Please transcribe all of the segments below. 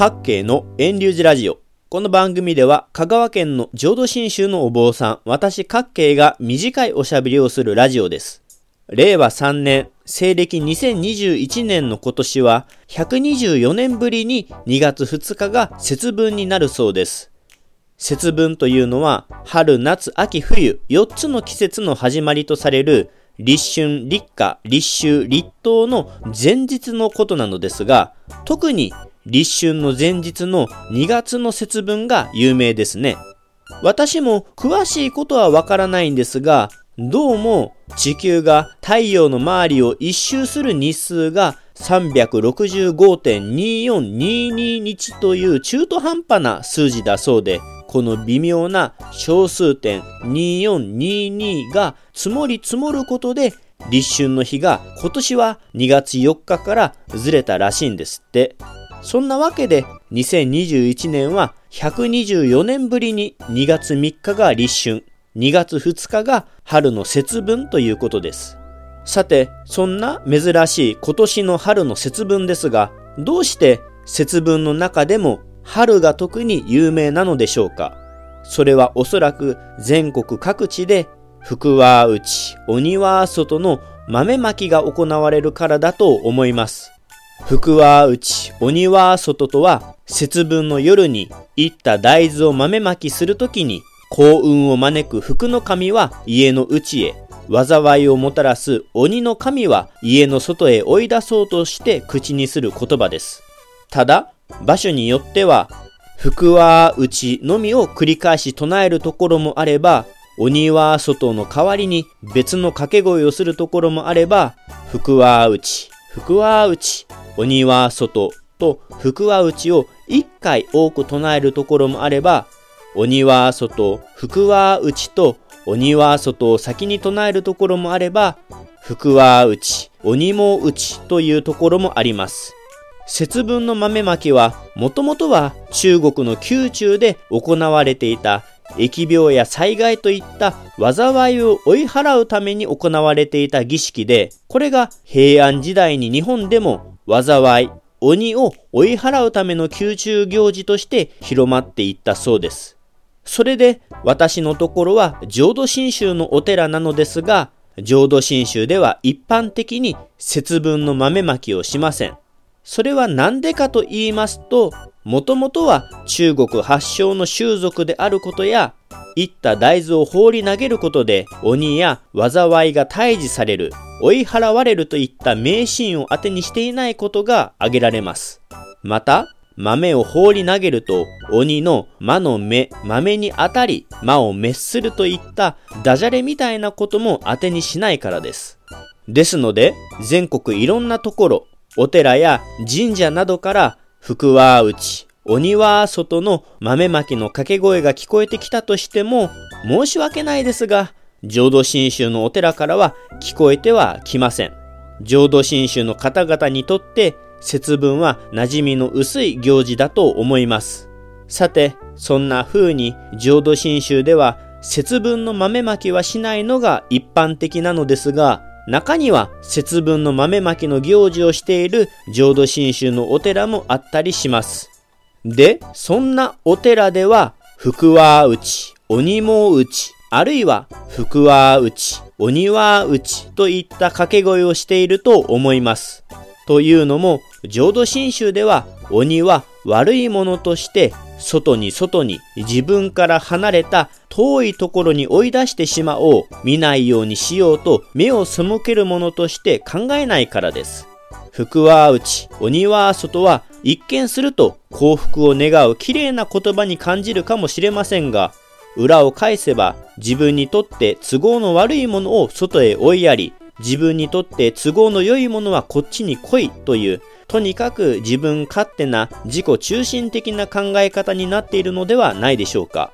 各系の遠流寺ラジオ。この番組では香川県の浄土真宗のお坊さん、私各系が短いおしゃべりをするラジオです。令和3年、西暦2021年の今年は124年ぶりに2月2日が節分になるそうです。節分というのは春、夏、秋、冬4つの季節の始まりとされる立春、立夏、立秋、立冬の前日のことなのですが、特に立春の前日の2月の節分が有名ですね。私も詳しいことはわからないんですが、どうも地球が太陽の周りを一周する日数が365.2422日という中途半端な数字だそうで、この微妙な小数点2422が積もり積もることで立春の日が今年は2月4日からずれたらしいんですって。そんなわけで2021年は124年ぶりに2月3日が立春、2月2日が春の節分ということです。さて、そんな珍しい今年の春の節分ですが、どうして節分の中でも春が特に有名なのでしょうか？それはおそらく全国各地で福は内、鬼は外の豆まきが行われるからだと思います。福は内、鬼は外とは節分の夜にいった大豆を豆まきするときに幸運を招く福の神は家の内へ、災いをもたらす鬼の神は家の外へ追い出そうとして口にする言葉です。ただ、場所によっては、福は内のみを繰り返し唱えるところもあれば、鬼は外の代わりに別の掛け声をするところもあれば、福は内、福は内、鬼は外と福は内を一回多く唱えるところもあれば、鬼は外、福は内と鬼は外を先に唱えるところもあれば、福は内、鬼も内というところもあります。節分の豆まきは、もともとは中国の宮中で行われていた疫病や災害といった災いを追い払うために行われていた儀式で、これが平安時代に日本でも災い、鬼を追い払うための宮中行事として広まっていったそうです。それで私のところは浄土真宗のお寺なのですが、浄土真宗では一般的に節分の豆まきをしません。それは何でかと言いますと、もともとは中国発祥の習俗であることや、いった大豆を放り投げることで鬼や災いが退治される、追い払われるといった迷信を当てにしていないことが挙げられます。また、豆を放り投げると鬼の魔の目、豆に当たり魔を滅するといったダジャレみたいなことも当てにしないからです。ですので、全国いろんなところ、お寺や神社などから福は内、鬼は外の豆まきの掛け声が聞こえてきたとしても申し訳ないですが、浄土真宗のお寺からは聞こえてはきません。浄土真宗の方々にとって節分は馴染みの薄い行事だと思います。さて、そんな風に浄土真宗では節分の豆まきはしないのが一般的なのですが、中には節分の豆まきの行事をしている浄土真宗のお寺もあったりします。で、そんなお寺では、福は内、鬼も内、あるいは福は内、鬼は内といった掛け声をしていると思います。というのも、浄土真宗では鬼は悪いものとして外に外に自分から離れた遠いところに追い出してしまおう、見ないようにしようと目を背けるものとして考えないからです。福は内、鬼は外は一見すると幸福を願う綺麗な言葉に感じるかもしれませんが、裏を返せば自分にとって都合の悪いものを外へ追いやり、自分にとって都合の良いものはこっちに来いという、とにかく自分勝手な自己中心的な考え方になっているのではないでしょうか。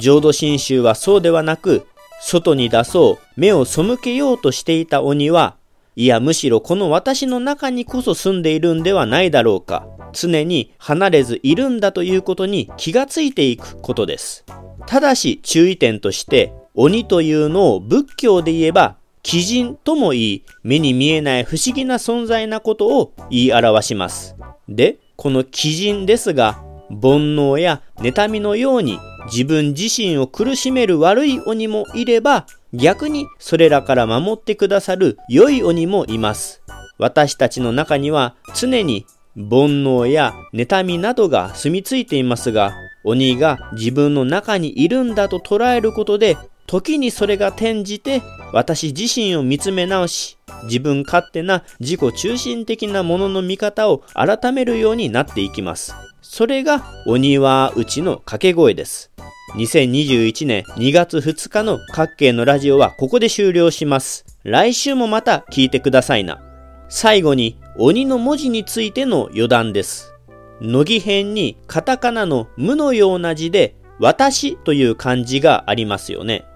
浄土真宗はそうではなく、外に出そう、目を背けようとしていた鬼は、いやむしろこの私の中にこそ住んでいるんではないだろうか。常に離れずいるんだということに気がついていくことです。ただし注意点として、鬼というのを仏教で言えば、鬼人とも言い、目に見えない不思議な存在なことを言い表します。で、この鬼人ですが、煩悩や妬みのように自分自身を苦しめる悪い鬼もいれば、逆にそれらから守ってくださる良い鬼もいます。私たちの中には常に煩悩や妬みなどが住み着いていますが、鬼が自分の中にいるんだと捉えることで、時にそれが転じて私自身を見つめ直し、自分勝手な自己中心的なものの見方を改めるようになっていきます。それが鬼はうちの掛け声です。2021年2月2日の各系のラジオはここで終了します。来週もまた聞いてくださいな。最後に鬼の文字についての余談です。乃木編にカタカナの無のような字で私という漢字がありますよね。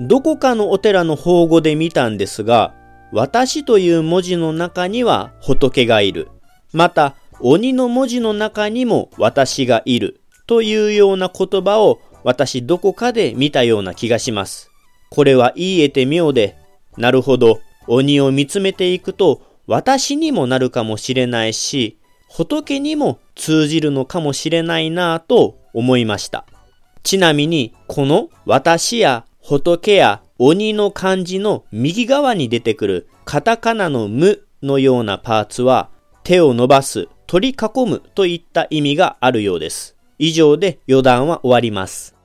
どこかのお寺の法語で見たんですが、私という文字の中には仏がいる。また、鬼の文字の中にも私がいる。というような言葉を私どこかで見たような気がします。これは言い得て妙で、なるほど、鬼を見つめていくと私にもなるかもしれないし、仏にも通じるのかもしれないなぁと思いました。ちなみに、この私や仏や鬼の漢字の右側に出てくるカタカナの無のようなパーツは手を伸ばす、取り囲むといった意味があるようです。以上で余談は終わります。